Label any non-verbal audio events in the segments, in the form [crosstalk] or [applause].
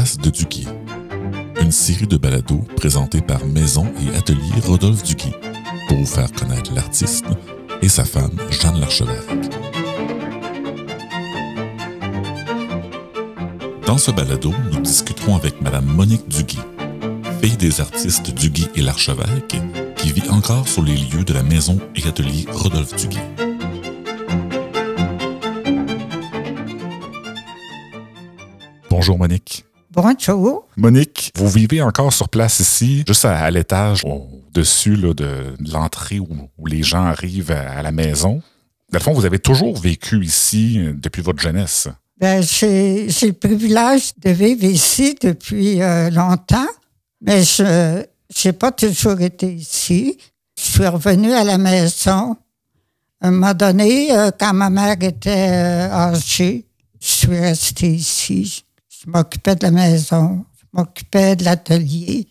De une série de balados présentés par Maison et Atelier Rodolphe Duguay pour vous faire connaître l'artiste et sa femme Jeanne Larchevêque. Dans ce balado, nous discuterons avec Madame Monique Duguay, fille des artistes Duguay et Larchevêque, qui vit encore sur les lieux de la Maison et Atelier Rodolphe Duguay. Bonjour Monique. Bonjour. Monique, vous vivez encore sur place ici, juste à, à l'étage au-dessus de l'entrée où, où les gens arrivent à, à la maison. Dans le fond, vous avez toujours vécu ici euh, depuis votre jeunesse. Ben, j'ai j'ai le privilège de vivre ici depuis euh, longtemps, mais je n'ai pas toujours été ici. Je suis revenue à la maison. À un moment donné, euh, quand ma mère était euh, âgée, je suis restée ici. Je m'occupais de la maison, je m'occupais de l'atelier.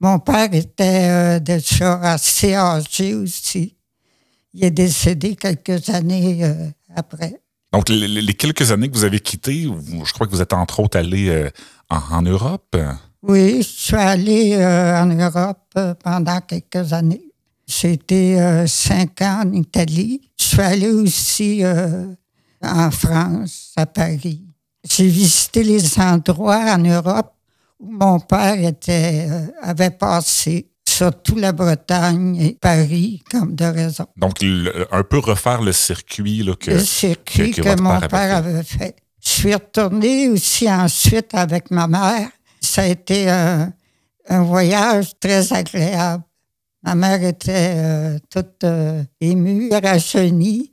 Mon père était euh, déjà assez âgé aussi. Il est décédé quelques années euh, après. Donc, les, les quelques années que vous avez quittées, je crois que vous êtes entre autres allé euh, en, en Europe. Oui, je suis allée euh, en Europe pendant quelques années. J'ai été cinq ans en Italie. Je suis allée aussi en France, à Paris. J'ai visité les endroits en Europe où mon père était, euh, avait passé, surtout la Bretagne et Paris, comme de raison. Donc, le- un peu refaire le circuit là, que, le circuit que- que, que votre mon père père, avait avait fait. Je suis retournée aussi ensuite avec ma mère. Ça a été un, un voyage très agréable. Ma mère était euh, toute euh, émue, rajeunie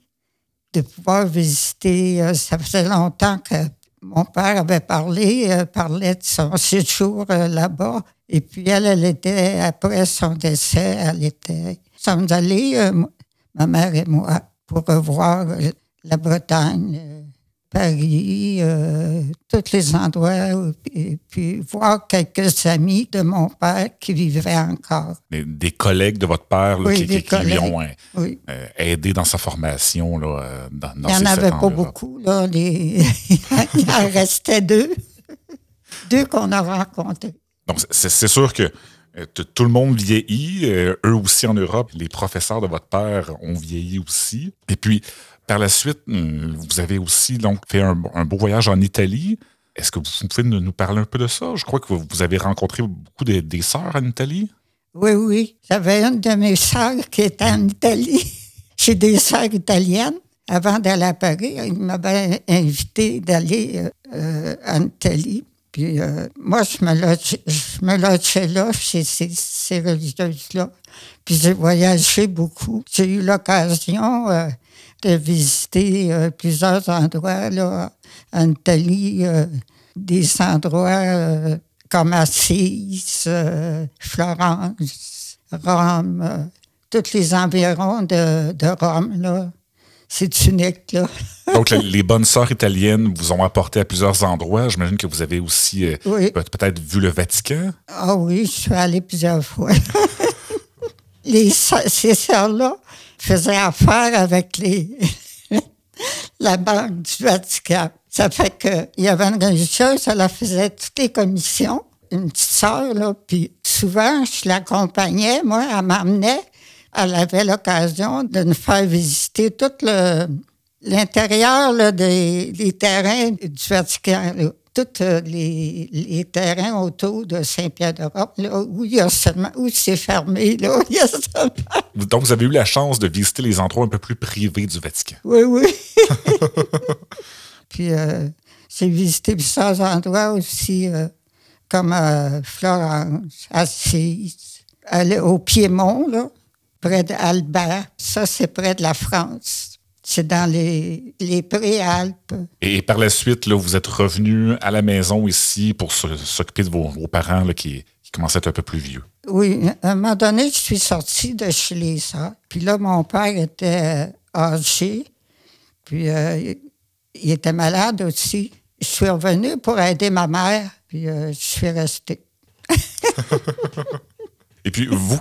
de pouvoir visiter. euh, ça faisait longtemps que mon père avait parlé, euh, parlait de son séjour euh, là-bas. Et puis elle, elle était, après son décès, elle était... Sommes allés, euh, ma mère et moi, pour revoir euh, la Bretagne, euh, Paris, euh, tous les endroits, où- et puis voir quelques amis de mon père qui vivaient encore. des, des collègues de votre père là, Oui, qui, des qui- qui lui ont euh, Oui. euh, aidé dans sa formation là, euh, dans, dans Il n'y en avait pas beaucoup, là. les- [laughs] Il en restait deux. Deux qu'on a rencontrés. Donc, c'est sûr que euh, tout le monde vieillit, euh, eux aussi en Europe. Les professeurs de votre père ont vieilli aussi. Et puis, par la suite, hum, vous avez aussi donc fait un, beau voyage en Italie. Est-ce que vous pouvez nous parler un peu de ça? Je crois que vous, avez rencontré beaucoup de- des sœurs en Italie. Oui, oui. J'avais une de mes sœurs qui était en Italie. [laughs] J'ai des sœurs italiennes. Avant d'aller à Paris, ils m'avaient invité d'aller euh, euh, en Italie. Puis euh, moi, je me, logeais, je me là, chez ces, religieuses-là. Puis j'ai voyagé beaucoup. J'ai eu l'occasion euh, de visiter euh, plusieurs endroits là, en Italie, euh, des endroits euh, comme Assise, Florence, Rome, tous les environs de, de Rome. là. C'est unique, là. [laughs] Donc, le- les bonnes sœurs italiennes vous ont apporté à plusieurs endroits. J'imagine que vous avez aussi euh, Oui. peut-être vu le Vatican. Ah oui, je suis allée plusieurs fois. [laughs] les, ces sœurs-là faisaient affaire avec les, [laughs] la banque du Vatican. Ça fait qu'il y avait une religieuse, elle faisait toutes les commissions, une petite sœur, là, puis souvent, je l'accompagnais, moi, elle m'emmenait, elle avait l'occasion de nous faire visiter tout le, l'intérieur des, des terrains du Vatican, là. Tous euh, les, les terrains autour de Saint-Pierre-d'Europe, là, où il y a seulement, où c'est fermé, là, [laughs] il y a seulement Donc, vous avez eu la chance de visiter les endroits un peu plus privés du Vatican. Oui, oui. [laughs] Puis euh, j'ai visité plusieurs endroits aussi, euh, comme euh, Florence, Assise, aller au Piémont, là, près d'Albert. Ça, c'est près de la France. C'est dans les, les préalpes. Et par la suite, là, vous êtes revenu à la maison ici pour s'occuper de vos, vos parents là, qui, qui commençaient à être un peu plus vieux. Oui, à un moment donné, je suis sortie de chez les sœurs. Puis là, mon père était euh, âgé. Puis euh, il était malade aussi. Je suis revenue pour aider ma mère. Puis euh, je suis restée. [laughs] Et puis, vous,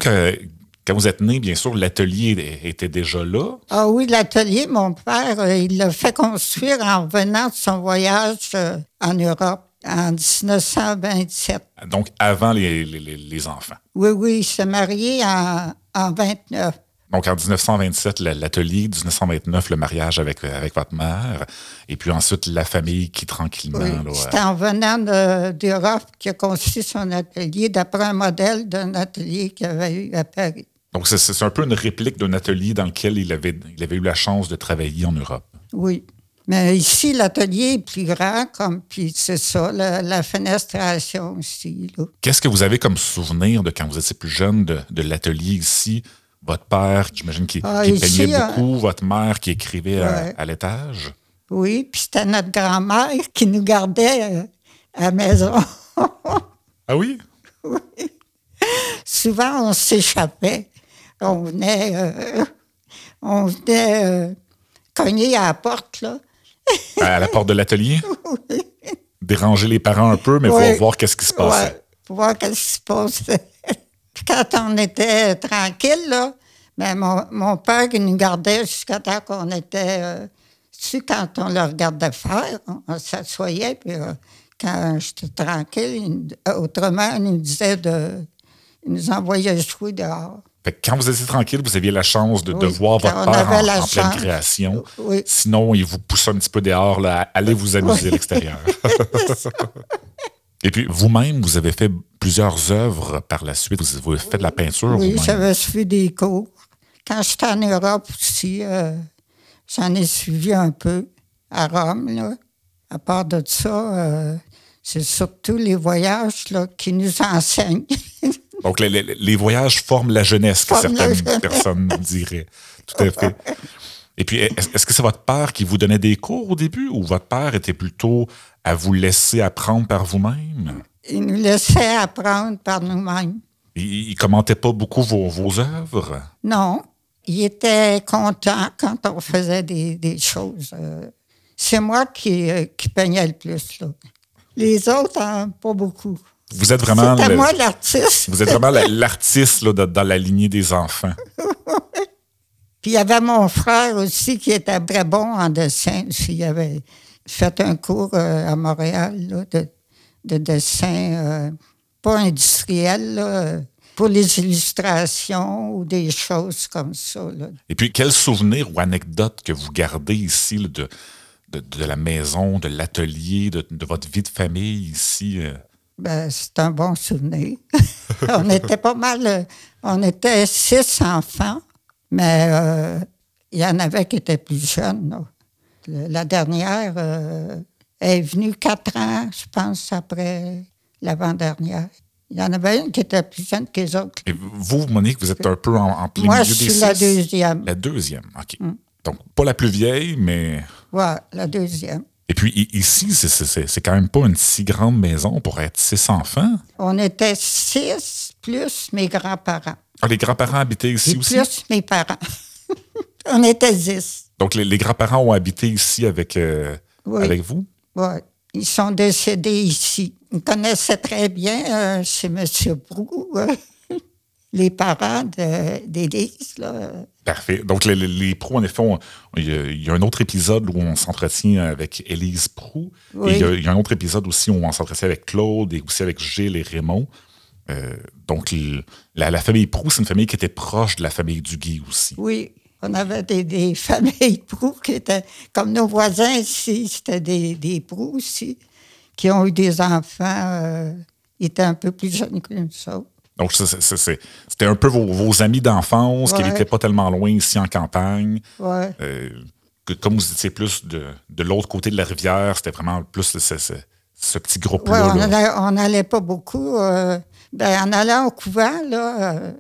quand, vous êtes né, bien sûr, l'atelier était déjà là. Ah oui, l'atelier, mon père, euh, il l'a fait construire en revenant de son voyage euh, en Europe. en 1927. Donc, avant les, les- enfants. Oui, oui, il s'est marié en, en 29. Donc, en 1927, la- l'atelier, 1929, le mariage avec, avec votre mère, et puis ensuite la famille qui tranquillement... Oui, C'est en venant de- d'Europe qu'il a conçu son atelier d'après un modèle d'un atelier qu'il avait eu à Paris. Donc, c'est- un peu une réplique d'un atelier dans lequel il avait, il avait eu la chance de travailler en Europe. Oui. Mais ici, l'atelier est plus grand, comme, puis c'est ça, la, la fenestration aussi. Qu'est-ce que vous avez comme souvenir de quand vous étiez plus jeune de, de l'atelier ici? Votre père, j'imagine, qui, Ah, qui ici, peignait euh, beaucoup, votre mère qui écrivait à- Ouais. à, l'étage? Oui, puis c'était notre grand-mère qui nous gardait euh, à la maison. [laughs] Ah oui? Souvent, on s'échappait. On venait, euh, on venait euh, cogner à la porte, là. À la porte de l'atelier? [laughs] Déranger les parents un peu, mais Oui. pour voir qu'est-ce qui se passait. Ouais, pour voir qu'est-ce qui se passait. Quand on était tranquille, là, ben mon, mon père qui nous gardait jusqu'à temps qu'on était... Euh, tu sais, quand on le regardait faire, on, on s'assoyait, puis euh, quand j'étais tranquille, il euh, autrement, il nous disait de... Il nous envoyait jouer dehors. Fait que quand vous étiez tranquille, vous aviez la chance de, voir votre père en, pleine chance. création. Oui. Sinon, il vous pousse un petit peu dehors, là, allez vous amuser à l'extérieur. [laughs] Et puis, vous-même, vous avez fait plusieurs œuvres par la suite. Vous avez fait de la peinture Oui, j'avais suivi des cours. Quand j'étais en Europe aussi, euh, j'en ai suivi un peu à Rome. Là. À part de ça, euh, c'est surtout les voyages là, qui nous enseignent. [laughs] Donc, les, les- les voyages forment la jeunesse, que certaines jeunesse. personnes diraient. Tout à fait. Et puis, est- est-ce que c'est votre père qui vous donnait des cours au début ou votre père était plutôt à vous laisser apprendre par vous-même? Ils nous laissaient apprendre par nous-mêmes. Il, il commentait pas beaucoup vos, vos œuvres? Non, il était content quand on faisait des, des choses. euh, c'est moi qui, euh, qui peignais le plus. Là. Les autres, hein, pas beaucoup. Vous êtes vraiment, le- moi l'artiste. vous êtes vraiment la- l'artiste dans la lignée des enfants. [laughs] Puis il y avait mon frère aussi qui était très bon en dessin. Il avait fait un cours euh, à Montréal là, de, de dessin, euh, pas industriel, là, pour les illustrations ou des choses comme ça. là. Et puis, quel souvenir ou anecdote que vous gardez ici de, de, de la maison, de l'atelier, de, de votre vie de famille ici? euh? Ben, c'est un bon souvenir. [laughs] on était pas mal. euh, On était six enfants, mais euh, il y en avait qui étaient plus jeunes. là. La dernière euh, est venue quatre ans, je pense, après l'avant-dernière. Il y en avait une qui était plus jeune que les autres. Et vous, Monique, vous êtes un peu en, en plein Moi, milieu je des suis la deuxième. La deuxième, OK. Donc, pas la plus vieille, mais... Ouais, la deuxième. Et puis, ici, c'est- c'est c'est- c'est quand même pas une si grande maison pour être six enfants. On était six plus mes grands-parents. Ah, les grands-parents habitaient ici Et aussi? plus mes parents. [laughs] on était dix. Donc, les, les grands-parents ont habité ici avec, euh, Oui. avec vous? Ouais. Ils sont décédés ici. Ils me connaissaient très bien euh, chez M. Brou, euh, les parents de- d'Élise. là. Parfait. Donc, les, les, pros, en effet, il y, a, il y a un autre épisode où on s'entretient avec Élise Prou. Oui. Et il y, a, il y a un autre épisode aussi où on s'entretient avec Claude et aussi avec Gilles et Raymond. Euh, donc, la, la famille Prou, c'est une famille qui était proche de la famille Duguay aussi. Oui, on avait des, des [laughs] familles Brou qui étaient comme nos voisins ici. C'était des, des aussi qui ont eu des enfants. euh, étaient un peu plus jeunes que nous autres. Donc, c'était un peu vos, vos amis d'enfance qui n'étaient pas tellement loin ici en campagne. Ouais. Euh, que comme vous étiez plus de, de l'autre côté de la rivière, c'était vraiment plus ce, ce- ce petit groupe-là. on n'allait pas beaucoup. euh, ben, en allant au couvent, là, euh,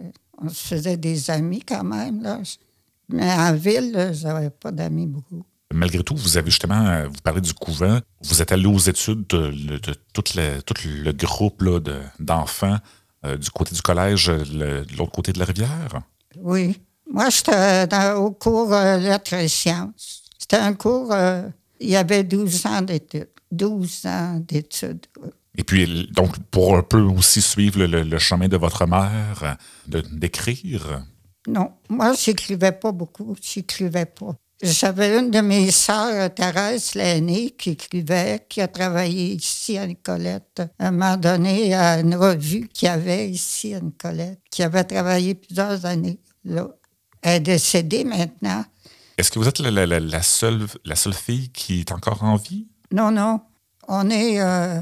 on se faisait des amis quand même. Là. Mais en ville, là, j'avais pas d'amis beaucoup. Malgré tout, vous avez justement, vous parlez du couvent, vous êtes allé aux études de, de- de tout, le, tout le groupe d'enfants euh, du côté du collège, le- de l'autre côté de la rivière? Oui. Moi, j'étais dans- au cours euh, Lettres et Sciences. C'était un cours, euh, il y avait 12 ans d'études. 12 ans d'études. Et puis, donc, pour un peu aussi suivre le, le- chemin de votre mère, de- d'écrire? Non, moi, j'écrivais pas beaucoup. J'écrivais pas. J'avais une de mes sœurs, Thérèse l'aînée, qui écrivait, qui a travaillé ici à Nicolette. À un moment donné, à une revue qu'il y avait ici à Nicolette, qui avait travaillé plusieurs années là. Elle est décédée maintenant. Est-ce que vous êtes la, la- la- la seule, la seule fille qui est encore en vie? Non, non. On est euh,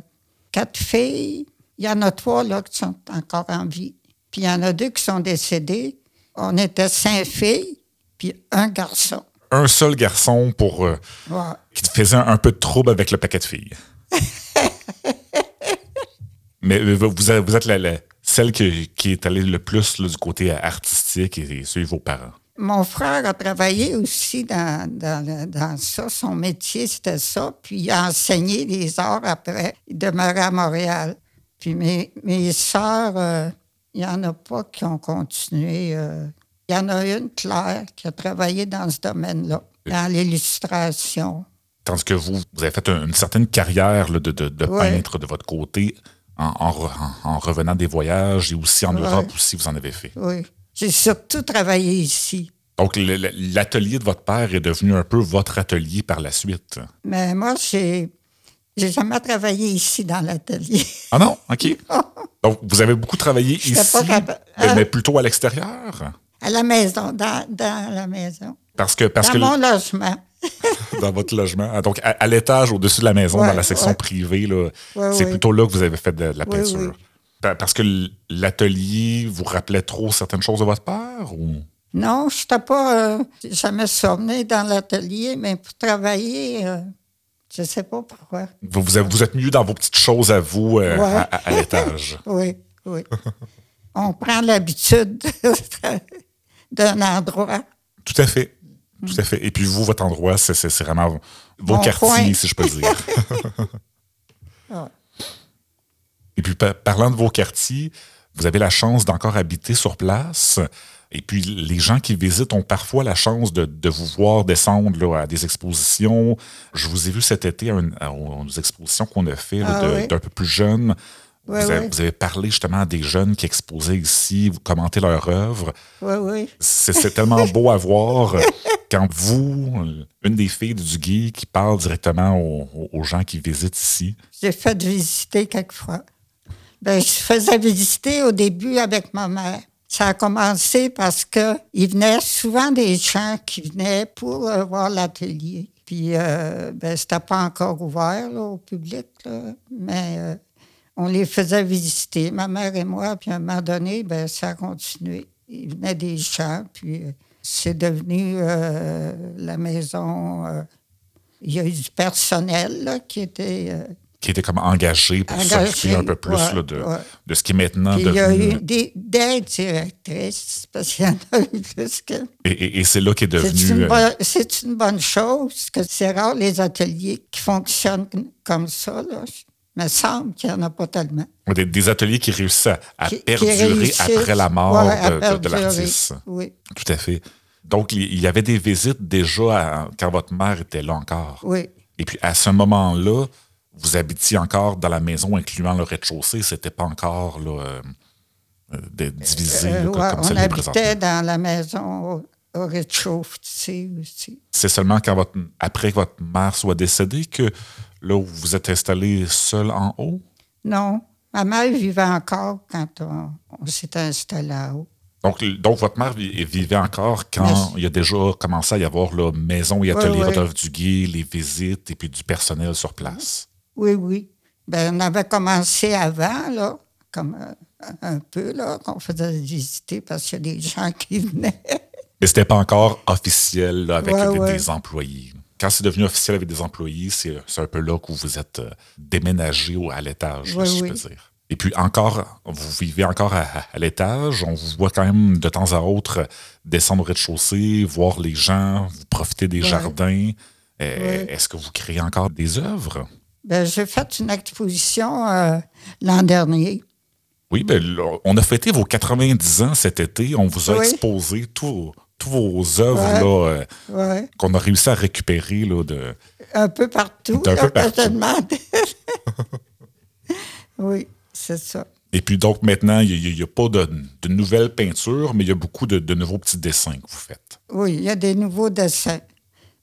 quatre filles. Il y en a trois là, qui sont encore en vie. Puis il y en a deux qui sont décédées. On était cinq filles, puis un garçon. Un seul garçon pour euh, Ouais. qui te faisait un, un peu de trouble avec le paquet de filles. [laughs] Mais euh, vous, êtes- vous êtes la, la- celle qui, qui est allée le plus là, du côté artistique et, et suivre vos parents. Mon frère a travaillé aussi dans, dans, ça. Son métier, c'était ça. Puis il a enseigné les arts après. Il demeurait à Montréal. Puis mes, mes sœurs, euh, il n'y en a pas qui ont continué. euh. Il y en a une, Claire, qui a travaillé dans ce domaine-là, dans l'illustration. Tandis que vous, vous avez fait un- une certaine carrière là, de, de- de Ouais. peintre de votre côté en, en re- en- en revenant des voyages et aussi en. Europe aussi, vous en avez fait. Oui. J'ai surtout travaillé ici. Donc, l'atelier de votre père est devenu un peu votre atelier par la suite. Mais moi, j'ai, j'ai jamais travaillé ici dans l'atelier. Ah non? OK. [laughs] Donc, vous avez beaucoup travaillé ici, pas mais, Hein? mais plutôt à l'extérieur? À la maison, dans, dans la maison. Parce que, parce dans que mon logement. [laughs] dans votre logement, ah, donc à, à l'étage au-dessus de la maison, Ouais, dans la section ouais. privée, Ouais, c'est plutôt là que vous avez fait de, de la peinture. Parce que l'atelier vous rappelait trop certaines choses de votre père? Ou... Non, je n'étais pas euh, jamais somnée dans l'atelier, mais pour travailler, euh, je ne sais pas pourquoi. Vous, vous, êtes mieux dans vos petites choses à vous euh, à, à- à l'étage. [laughs] Oui, oui. On prend l'habitude d'un endroit. Tout à fait. Tout à fait. Et puis vous, votre endroit, c'est vraiment vos Mon quartiers, coin. si je peux dire. [laughs] Et puis, pa- parlant de vos quartiers, vous avez la chance d'encore habiter sur place. Et puis, les gens qui visitent ont parfois la chance de, de vous voir descendre là, à des expositions. Je vous ai vu cet été à, une- à- expositions qu'on a fait Ah oui. d'un peu plus jeunes. Vous, avez, oui. vous avez parlé justement à des jeunes qui exposaient ici, vous commentez leur œuvre. Oui, oui. C'est tellement [laughs] beau à voir quand vous, une des filles du Guy, qui parle directement aux, aux gens qui visitent ici. J'ai fait visiter quelquefois. Ben, je faisais visiter au début avec ma mère. Ça a commencé parce que il venait souvent des gens qui venaient pour euh, voir l'atelier. Puis, euh, ben, c'était pas encore ouvert là, au public, là, mais euh, on les faisait visiter, ma mère et moi. Puis, à un moment donné, ben, ça a continué. Il venait des gens, puis euh, c'est devenu euh, la maison. euh, il y a eu du personnel là, qui était. qui était comme engagé pour s'occuper un peu plus ouais, là, de, ouais. de ce qui est maintenant Puis il y a devenu. eu des, des directrices, parce qu'il y en a eu plus que. Et, et- et c'est là qu'est C'est devenu. une, c'est une bonne chose, que c'est rare les ateliers qui fonctionnent comme ça. Là. Il me semble qu'il n'y en a pas tellement. des, des ateliers qui réussissent à, à Qui- qui perdurer après la mort Ouais, de- l'artiste. Oui, Tout à fait. Donc, il y avait des visites déjà à- quand votre mère était là encore. oui. Et puis, à ce moment-là, vous habitiez encore dans la maison, incluant le rez-de-chaussée. C'était pas encore là, euh, euh, de- divisé Euh, là, comme, ouais, comme on habitait dans la maison au, au rez-de-chaussée aussi. C'est seulement quand votre, après que votre mère soit décédée que là où vous êtes installé seul en haut? Non, ma mère vivait encore quand on, on s'est installé là-haut. Donc, donc, votre mère vi- vivait encore quand Merci. il y a déjà commencé à y avoir là, maison et atelier ouais. Rodolphe Duguay, les visites et puis du personnel sur place? Oui, oui. Ben, on avait commencé avant, là, comme euh, un peu, là, qu'on faisait visiter parce qu'il y a des gens qui venaient. Mais c'était pas encore officiel là, avec Ouais, des, ouais. des employés. Quand c'est devenu officiel avec des employés, c'est un peu là que vous êtes euh, déménagé à l'étage, si je peux dire. Et puis encore, vous vivez encore à, à l'étage. On vous voit quand même de temps à autre descendre au rez-de-chaussée, voir les gens, vous profiter des Ouais. jardins. Euh, Ouais. Est-ce que vous créez encore des œuvres? Ben, j'ai fait une exposition euh, l'an dernier. Oui, ben, on a fêté vos 90 ans cet été. On vous a Oui. exposé tous vos œuvres Ouais. euh, Ouais. qu'on a réussi à récupérer là, de, Un peu partout. Un peu partout. [laughs] oui, c'est ça. Et puis donc maintenant, il n'y a, pas de, de nouvelles peintures, mais il y a beaucoup de, de nouveaux petits dessins que vous faites. Oui, il y a des nouveaux dessins.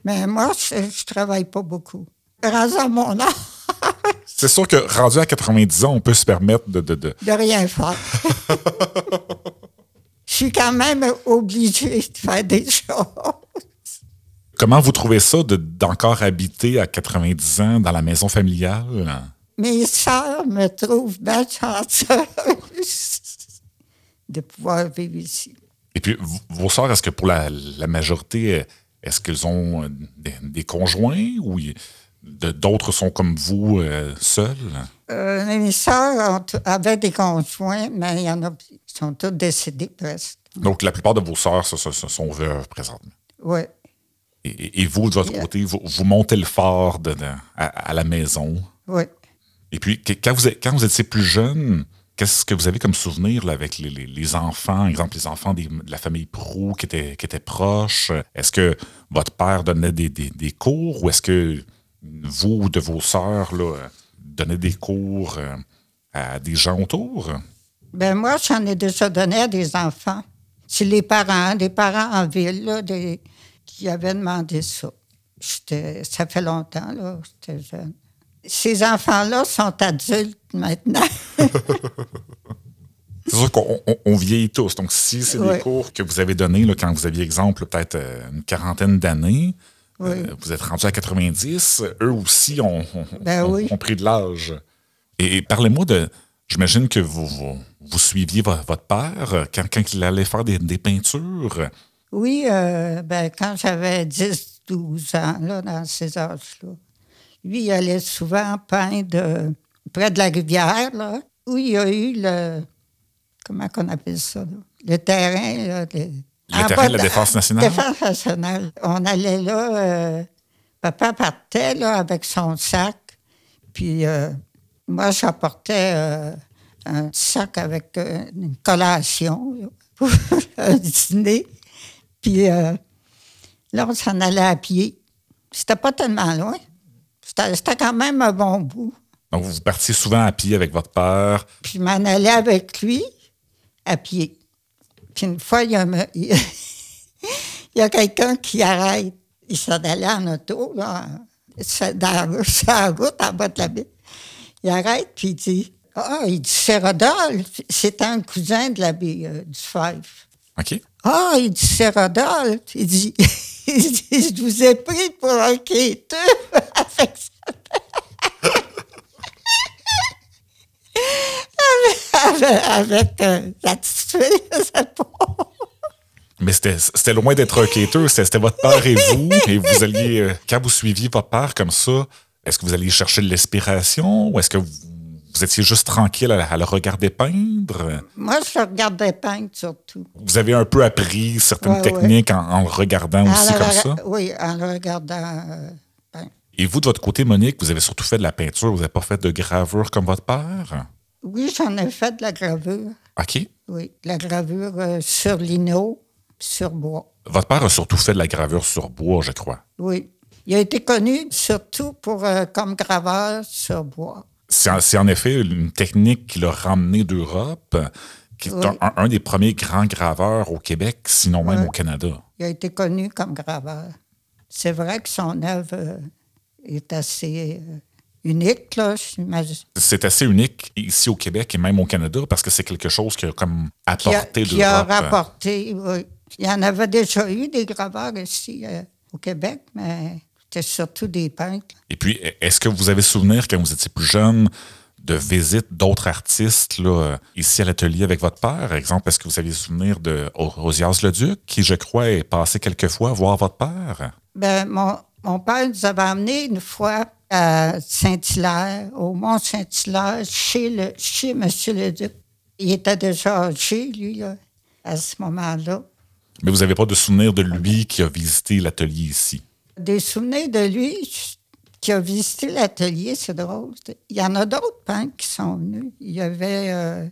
Mais moi, je, je travaille pas beaucoup. Rendu à mon âge, [laughs] C'est sûr que rendu à 90 ans, on peut se permettre de. de- de- de rien faire. [laughs] Je suis quand même obligée de faire des choses. Comment vous trouvez ça de- d'encore habiter à 90 ans dans la maison familiale? Mes sœurs me trouvent bien chanceuse de pouvoir vivre ici. Et puis, vos sœurs, est-ce que pour la, la majorité, est-ce qu'elles ont euh, des, des conjoints ou d'autres sont comme vous, euh, seuls? Euh, mes sœurs ont- avaient des conjoints, mais il y en a qui sont toutes décédées presque. Donc, la plupart de vos sœurs se, se- se sont veuves présentement. Oui. Et- vous, de votre Yeah. côté, vous, vous montez le de- de- à, à la maison. Oui. Et puis, quand vous, êtes- quand vous étiez plus jeune, qu'est-ce que vous avez comme souvenir là, avec les, les- les enfants, exemple les enfants des- de la famille Prou qui étaient, qui étaient proches? Est-ce que votre père donnait des, des- des cours ou est-ce que vous ou de vos sœurs là, donnez des cours euh, à des gens autour? Ben moi, j'en ai déjà donné à des enfants. C'est les parents, des parents en ville, là, des- qui avaient demandé ça. Ça fait longtemps, là, j'étais jeune. Ces enfants-là sont adultes maintenant. [laughs] C'est sûr qu'on on- on vieillit tous. Donc, si c'est des cours que vous avez donnés quand vous aviez, exemple, peut-être euh, une quarantaine d'années, Oui. euh, vous êtes rendu à 90, eux aussi ont, ont- Ben ont- oui. ont pris de l'âge. Et, et parlez-moi de. J'imagine que vous, vous, vous suiviez vo- votre père euh, quand, quand il allait faire des, des peintures. Oui, euh, ben, quand j'avais 10, 12 ans, là, dans ces âges-là, lui, il allait souvent peindre euh, près de la rivière, là, où il y a eu le. Comment qu'on appelle ça? là? Le terrain. Là, le, terrain de la Défense nationale? [laughs] Défense nationale. On allait là, euh, papa partait là, avec son sac, puis euh, moi, j'apportais euh, un sac avec une collation là, [laughs] pour un dîner. Puis là, on s'en allait à pied. C'était pas tellement loin. C'était c'était quand même un bon bout. Donc, vous partiez souvent à pied avec votre père? Puis je m'en allais avec lui à pied. Puis une fois, il y a, un- [laughs] il y a quelqu'un qui arrête. Il s'en allait en auto, là, c'est dans la [laughs] sur la route, en bas de la ville. Il arrête, puis il dit Ah, il dit c'est Rodolphe. C'était un cousin de l'abbé euh, du Fife. OK? Ah, il dit c'est Rodolphe. Il dit, [laughs] il dit Je vous ai pris pour un quêteux avec ça. [laughs] avec, euh, pas. Mais c'était loin d'être un quêteux, c'était votre père et vous. Et vous alliez, euh, quand vous suiviez votre père comme ça, est-ce que vous alliez chercher de l'inspiration ou est-ce que vous, vous étiez juste tranquille à, à le regarder peindre? Moi, je le regardais peindre surtout. Vous avez un peu appris certaines Ouais, ouais. techniques En, en le regardant aussi le comme ça? Oui, en le regardant euh, peindre. Et vous, de votre côté, Monique, vous avez surtout fait de la peinture, vous n'avez pas fait de gravure comme votre père? Oui, j'en ai fait de la gravure. OK. Oui, de la gravure euh, sur lino, sur bois. Votre père a surtout fait de la gravure sur bois, je crois. Oui. Il a été connu surtout pour euh, comme graveur sur bois. C'est en, effet une technique qu'il a ramenée d'Europe, qui est Oui. un, un des premiers grands graveurs au Québec, sinon même au Canada. Il a été connu comme graveur. C'est vrai que son œuvre euh, est assez unique, là, j'imagine. C'est assez unique ici au Québec et même au Canada parce que c'est quelque chose qui a comme Qui a, apporté qui a d'Europe. rapporté, oui. Il y en avait déjà eu des graveurs ici euh, au Québec, mais c'était surtout des peintres. Et puis, est-ce que vous avez souvenir, quand vous étiez plus jeune, de visites d'autres artistes là, euh, ici à l'atelier avec votre père? Par exemple, est-ce que vous aviez souvenir de Rosias Leduc, qui, je crois, est passé quelques fois voir votre père? Ben, mon, mon père nous avait amenés une fois à Saint-Hilaire, au Mont-Saint-Hilaire, chez, le, chez M. Leduc. Il était déjà âgé, lui, là, à ce moment-là. Mais vous n'avez pas de souvenir de lui qui a visité l'atelier ici? Des souvenirs de lui qui a visité l'atelier, c'est drôle. Il y en a d'autres peintres qui sont venus. Il y avait euh,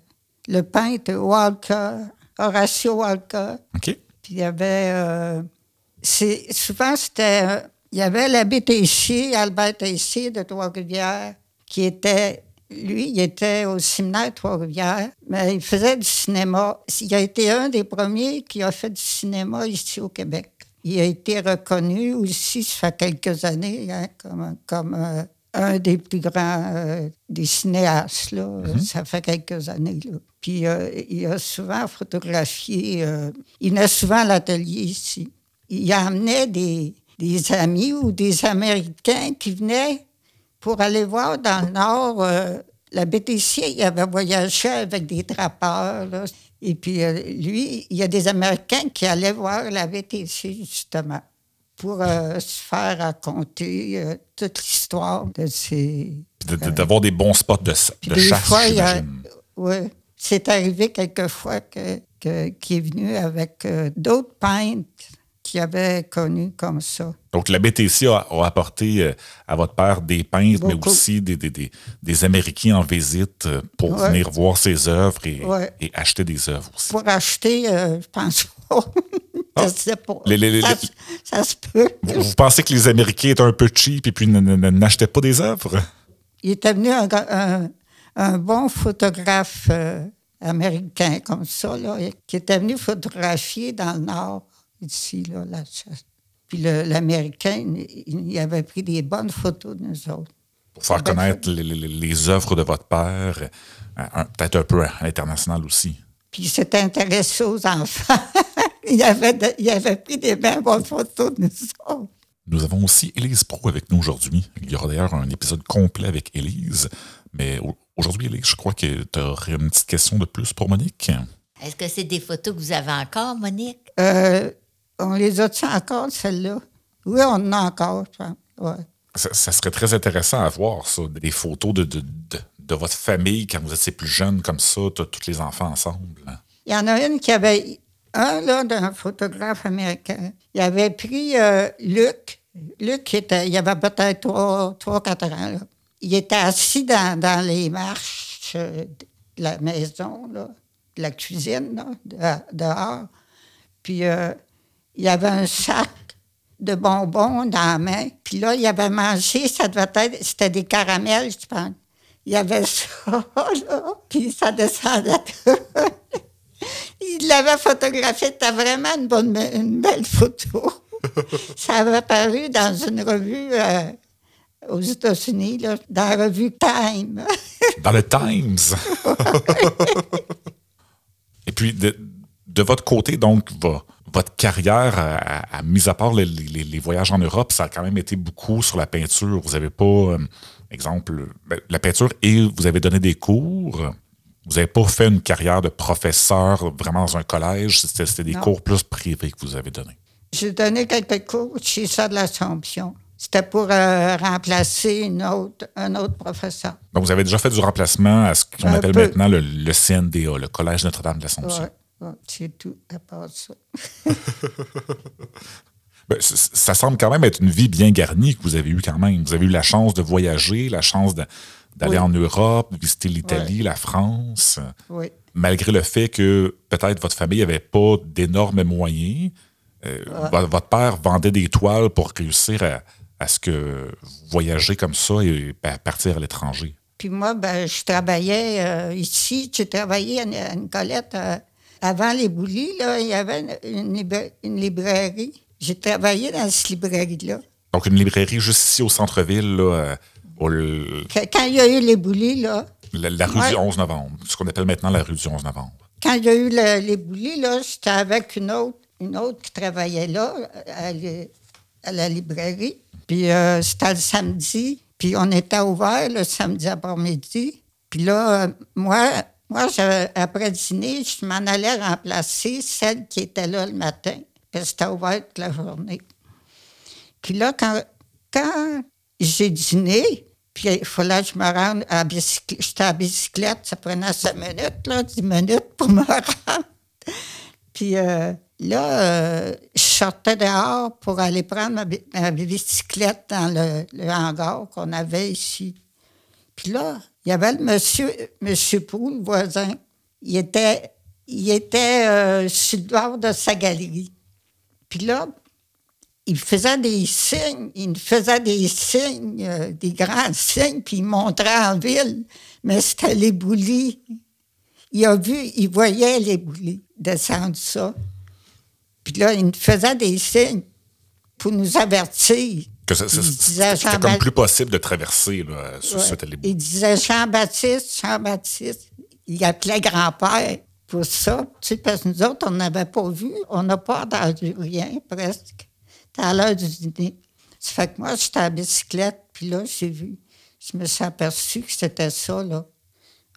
le peintre Walker, Horatio Walker. OK? Puis il y avait. euh, souvent, c'était. Il y avait l'abbé Tessier, Albert Tessier de Trois-Rivières, qui était. Lui, il était au séminaire de Trois-Rivières, mais il faisait du cinéma. Il a été un des premiers qui a fait du cinéma ici au Québec. il a été reconnu aussi, ça fait quelques années, hein, comme, comme euh, un des plus grands euh, des cinéastes. Là. Mhm. Ça fait quelques années. Là. Puis euh, il a souvent photographié, il venait souvent l'atelier ici. Il amenait des, des amis ou des Américains qui venaient pour aller voir dans le Nord. euh, la BTC, il avait voyagé avec des trappeurs. là. Et puis, euh, lui, il y a des Américains qui allaient voir la BTC, justement, pour euh, se faire raconter euh, toute l'histoire de ces... Puis de- de- D'avoir des bons spots de, de des chasse, ouais, c'est arrivé quelquefois que, que, qu'il est venu avec d'autres peintres qu'il avait connus comme ça. Donc, la BTC a, a apporté euh, à votre père des peintres, mais aussi des, des, des, des Américains en visite euh, pour Ouais. venir voir ses œuvres et, Ouais. et acheter des œuvres aussi. Pour acheter, euh, je pense pas. [laughs] Ah. Les- les- ça, se- ça se peut. Vous, vous pensez que les Américains étaient un peu cheap et puis n'achetaient pas des œuvres? Il était venu un, un- un bon photographe euh, américain comme ça, là, qui était venu photographier dans le Nord, ici, là, la chasse. Puis l'Américain, il, il avait pris des bonnes photos de nous autres. Pour faire Ben, connaître les, les- les œuvres de votre père, euh, peut-être un peu à l'international aussi. Puis il s'était intéressé aux enfants. [laughs] il, avait de- il avait pris des bien bonnes photos de nous autres. Nous avons aussi Élise Pro avec nous aujourd'hui. Il y aura d'ailleurs un épisode complet avec Élise. Mais au- aujourd'hui, Élise, je crois que tu aurais une petite question de plus pour Monique. Est-ce que c'est des photos que vous avez encore, Monique? Euh, on les a-tu encore, celles-là? Oui, on en a encore. Ouais. Ça, ça serait très intéressant à voir, ça, des photos de, de, de- de votre famille quand vous étiez plus jeune, comme ça, tous les enfants ensemble. Il y en a une qui avait. Un, là, d'un photographe américain. Il avait pris euh, Luc. Luc, était, il avait peut-être 3-4 ans. là. Il était assis dans, dans les marches euh, de la maison, là, de la cuisine, là, de- dehors. Puis euh, il y avait un sac de bonbons dans la main. Puis là, il avait mangé, ça devait être, c'était des caramels, je pense. Il y avait ça, là, puis ça descendait. Il l'avait photographié, c'était vraiment une, bonne, une belle photo. ça avait paru dans une revue euh, aux États-Unis, là, dans la revue Time. Dans le Times. Et puis, de, de votre côté, donc, vo- votre carrière, à, à- à- mis à part les, les- les voyages en Europe, ça a quand même été beaucoup sur la peinture. Vous n'avez pas, euh, exemple, ben, la peinture et vous avez donné des cours. Vous n'avez pas fait une carrière de professeur vraiment dans un collège. C'était des Non. cours plus privés que vous avez donnés. J'ai donné quelques cours chez ça de l'Assomption. C'était pour euh, remplacer une autre, un autre professeur. Donc, vous avez déjà fait du remplacement à ce qu'on appelle peu. maintenant le, le CNDA, le Collège Notre-Dame de l'Assomption. Ouais, c'est tout, à part ça. [laughs] Ben, ça semble quand même être une vie bien garnie que vous avez eue quand même. Vous avez eu la chance de voyager, la chance de- d'aller Oui. en Europe, visiter l'Italie, la France, Oui. malgré le fait que peut-être votre famille n'avait pas d'énormes moyens. euh, vo- Votre père vendait des toiles pour réussir à, à ce que vous voyagez comme ça et pa- partir à l'étranger. Puis moi, ben, je travaillais euh, ici. J'ai travaillé à, à Nicolette. euh, avant les boulis, là, il y avait une, une libra- une librairie. J'ai travaillé dans cette librairie-là. Donc, une librairie juste ici au centre-ville, là, euh, au- Quand il y a eu les boulis, là, la, la rue Ouais. du 11 novembre, ce qu'on appelle maintenant la rue du 11 novembre. quand il y a eu le- les boulis, là, j'étais avec une autre, une autre qui travaillait là, à, la- à la librairie. Puis euh, c'était le samedi. Puis on était ouvert le samedi après-midi. Puis là, euh, moi, moi je- après dîner, je m'en allais remplacer celle qui était là le matin. Parce que c'était ouvert toute la journée. Puis là, quand, quand j'ai dîné, puis il fallait que je me rende à bicyclette. J'étais à bicyclette, ça prenait 5 minutes, là, 10 minutes pour me [laughs] rendre. Puis euh, là, euh, je sortais dehors pour aller prendre ma, ma bicyclette dans le, le hangar qu'on avait ici. Puis là, il y avait le monsieur, monsieur Pou, le voisin. Il était, il était euh, sur le bord de sa galerie. Puis là, il faisait des signes, il faisait des signes, euh, des grands signes, puis il montrait en ville, mais c'était les boulis. Il a vu, il voyait les boulis descendre ça. Puis là, il faisait des signes. pour nous avertir. Que C'était comme plus possible de traverser là, sur Ouais. Il disait Jean-Baptiste, Jean-Baptiste. Il appelait grand-père pour ça. Tu sais, parce que nous autres, on n'avait pas vu. On n'a pas entendu rien, presque. C'était à l'heure du dîner. Ça fait que moi, j'étais à la bicyclette, puis là, j'ai vu. Je me suis aperçu que c'était ça, là.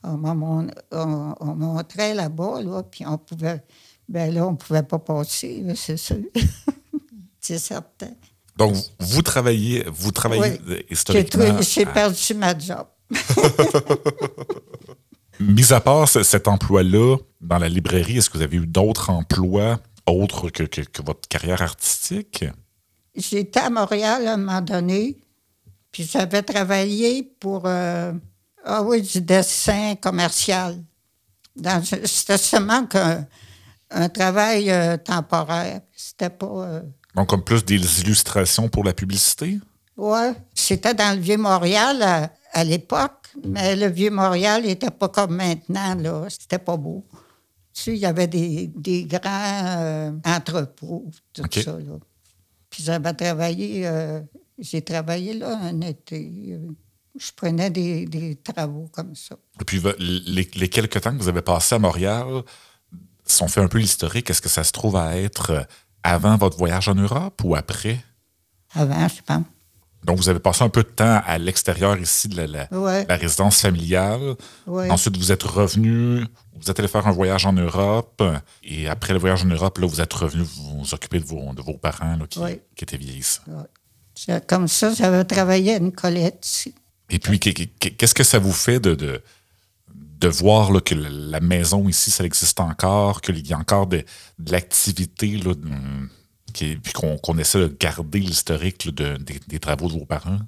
On, m'a mon- on- on montrait là-bas, là, puis on pouvait... Ben là, on pouvait pas passer, c'est sûr. [laughs] c'est certain. Donc, vous travaillez, vous travaillez Oui. historiquement. J'ai perdu ma job. [laughs] Mis à part ce- cet emploi-là dans la librairie, est-ce que vous avez eu d'autres emplois autres que, que- que votre carrière artistique? J'étais à Montréal à un moment donné, puis j'avais travaillé pour euh, ah oui, du dessin commercial. C'était seulement qu'un un travail euh, temporaire. C'était pas. euh, Donc, comme plus des illustrations pour la publicité? ouais, c'était dans le Vieux-Montréal à, à l'époque, mais le Vieux-Montréal n'était pas comme maintenant, là. C'était pas beau. Tu sais, il y avait des, des grands euh, entrepôts, tout ça, là. Puis j'avais travaillé, euh, j'ai travaillé là un été. euh, Je prenais des, des travaux comme ça. Et puis, les, les quelques temps que vous avez passés à Montréal, si on fait un peu l'historique, est-ce que ça se trouve à être euh, avant votre voyage en Europe ou après? Avant, je pense. Donc, vous avez passé un peu de temps à l'extérieur ici de la, la- Ouais. la résidence familiale. Ouais. Ensuite, vous êtes revenu, vous êtes allé faire un voyage en Europe. Et après le voyage en Europe, là, vous êtes revenu vous, vous occuper de vos, de vos parents là, qui, Ouais. qui étaient vieillissants. Comme ça, j'avais travaillé à une collette ici. Et puis, qu'est- qu'est- qu'est-ce que ça vous fait de, de, de voir là, que la maison ici, ça existe encore, qu'il y a encore de, de l'activité, là, de- qui- puis qu'on essaie de garder l'historique de- des, des travaux de vos parents?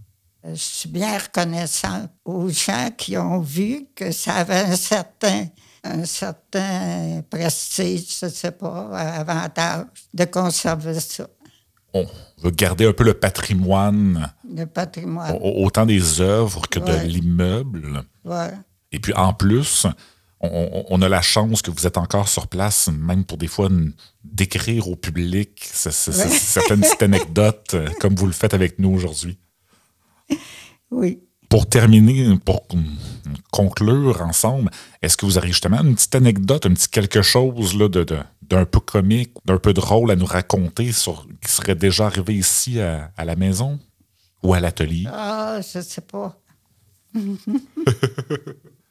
Je suis bien reconnaissante aux gens qui ont vu que ça avait un certain, un certain prestige, je ne sais pas, avantage de conserver ça, On veut garder un peu le patrimoine, le patrimoine. au- autant des œuvres que de l'immeuble. Ouais. Et puis en plus, on, a la chance que vous êtes encore sur place, même pour des fois décrire au public ce- ce- ce- Ouais. certaines petites [laughs] anecdotes, euh, comme vous le faites avec nous aujourd'hui. Oui. Pour terminer, pour con- conclure ensemble, est-ce que vous avez justement une petite anecdote, un petit quelque chose là, de, de- d'un peu comique, d'un peu drôle à nous raconter sur, qui serait déjà arrivé ici à, à la maison ou à l'atelier? Ah, je ne sais pas. [laughs]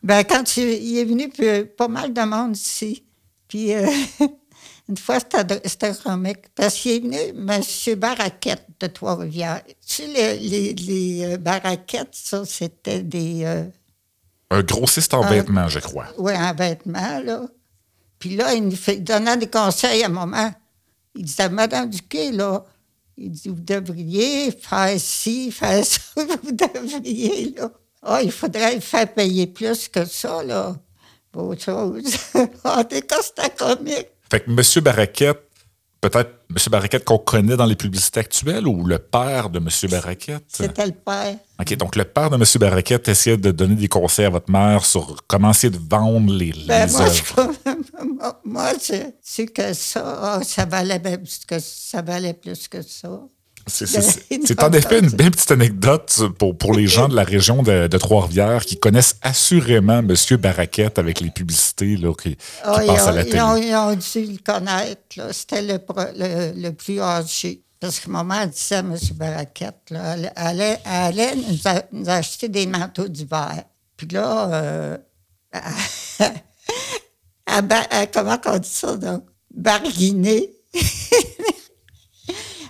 ben, quand il, est venu, puis pas mal de monde ici. Puis euh, [laughs] une fois, c'était comique. Parce qu'il est venu, M. Baraquette de Trois-Rivières. Tu sais, les, les, les, euh, Baraquettes, ça, c'était des. euh, Un grossiste en vêtements, je crois. oui, en vêtements, là. Puis là, il, nous fait, donnait des conseils à maman. Il disait, Madame Duquet, là, il dit, vous devriez faire ci, faire ça, [laughs] vous devriez, là. Ah, il faudrait le faire payer plus que ça, là, pour autre chose. [laughs] en tout cas, c'était comique. Fait que M. Barraquette, peut-être M. Barraquette qu'on connaît dans les publicités actuelles ou le père de M. Barraquette? C'était le père. OK, donc le père de M. Barraquette essayait de donner des conseils à votre mère sur comment essayer de vendre les, les Ben, moi, je, [laughs] moi, sais que ça, ah, ça valait plus que ça valait plus que ça. C'est en effet une belle petite anecdote pour, pour les gens de la région de, de Trois-Rivières qui connaissent assurément M. Barraquette avec les publicités là, qui, qui ils, passent à la ils télé. ont- ils ont dû le connaître. C'était le, le, le plus âgé. Parce que maman disait à M. Baraquette, là, elle, elle allait, elle allait nous, a- nous acheter des manteaux d'hiver. Puis là, euh, [laughs] elle- comment on dit ça, donc? Barguiner. [laughs]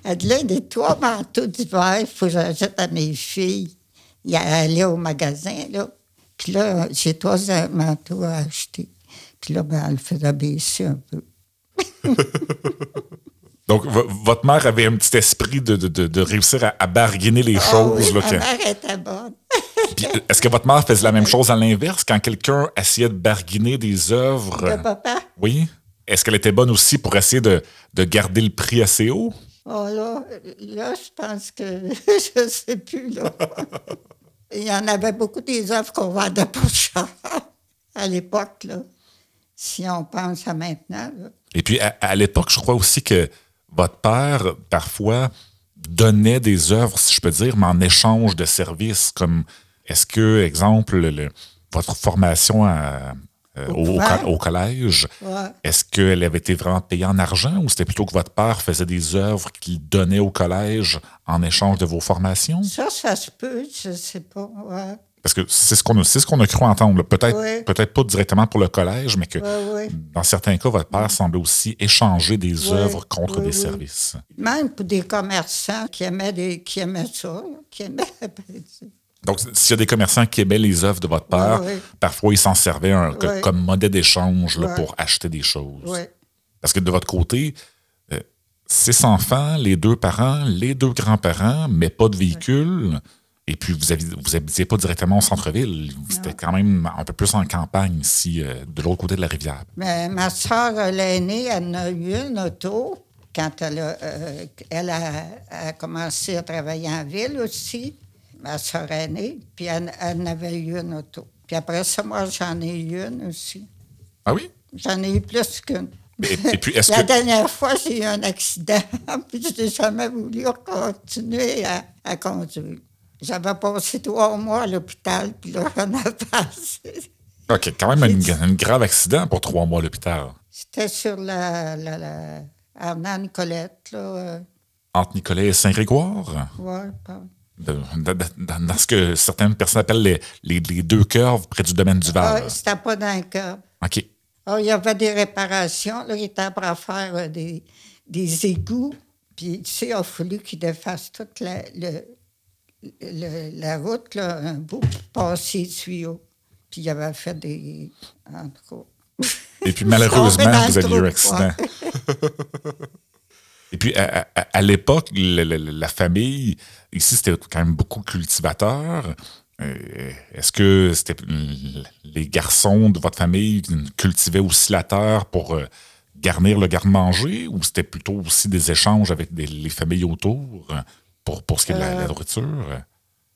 elle dit là, des trois manteaux d'hiver, il faut que j'achète à mes filles. Il allait au magasin, là. Puis là, j'ai trois manteaux à acheter. Puis là, ben, elle le faisait baisser un peu. [laughs] Donc, vo- votre mère avait un petit esprit de, de- de- de réussir à, à bargainer les Ah choses. oui, là, ma que- mère était bonne. Est-ce que votre mère faisait la même chose à l'inverse? Quand quelqu'un essayait de barguiner des œuvres? Le papa, Oui. Est-ce qu'elle était bonne aussi pour essayer de, de garder le prix assez haut? Oh là, là, je pense que [laughs] je sais plus, là. [laughs] Il y en avait beaucoup des œuvres qu'on vendait pas [laughs] cher à l'époque, là. Si on pense à maintenant, là. Et puis, à, à l'époque, je crois aussi que votre père, parfois, donnait des œuvres, si je peux dire, mais en échange de services, comme est-ce que, exemple, le- votre formation à- euh, Au collège, Ouais. est-ce qu'elle avait été vraiment payée en argent ou c'était plutôt que votre père faisait des œuvres qu'il donnait au collège en échange de vos formations? Ça, ça se peut, je sais pas. Ouais. Parce que c'est ce qu'on ce qu'on a cru entendre. Peut-être, Oui. peut-être pas directement pour le collège, mais que dans certains cas, votre père semblait aussi échanger des œuvres contre des services. Même pour des commerçants qui aimaient, des, qui aimaient ça, qui aimaient. Donc, s'il y a des commerçants qui aimaient les œuvres de votre père, parfois ils s'en servaient un- comme modèle d'échange pour acheter des choses. oui. Parce que de votre côté, euh, six enfants, les deux parents, les deux grands-parents, mais pas de véhicule. Et puis, vous n'habitiez vous habitiez pas directement au centre-ville. C'était quand même un peu plus en campagne ici, euh, de l'autre côté de la rivière. Mais ma soeur, l'aînée, elle a eu une auto quand elle a, euh, elle a, a commencé à travailler en ville aussi, ma soeur aînée, puis elle, elle en avait eu une auto. Puis après ça, moi, j'en ai eu une aussi. Ah oui? J'en ai eu plus qu'une. Et, et puis, est-ce La que. dernière fois, j'ai eu un accident, [laughs] puis je n'ai jamais voulu continuer à, à conduire. J'avais passé trois mois à l'hôpital, puis là, j'en ai passé. OK, quand même un, grave accident pour trois mois à l'hôpital. C'était sur la, la, la Armand Nicolette, là. euh, Entre Nicolet et Saint-Grégoire, ouais, pas- de- de- de- dans, ce que certaines personnes appellent les, les- les deux curves près du domaine du Val. Ah, c'était pas dans le cœur. OK. Ah, il y avait des réparations. Là, il était à faire euh, des, des égouts. Puis, tu sais, il a fallu qu'il défasse toute la, le- le- la route, là, un bout pour passer les tuyaux. Puis, il avait fait des. En tout cas. Et puis malheureusement, [laughs] vous aviez eu accident. [laughs] Et puis à, à- à l'époque, le- la famille, ici, c'était quand même beaucoup cultivateurs. Euh, Est-ce que c'était les garçons de votre famille qui cultivaient aussi la terre pour euh, garnir le garde-manger ou c'était plutôt aussi des échanges avec des- les familles autour euh, pour, pour ce qui est de la, la nourriture?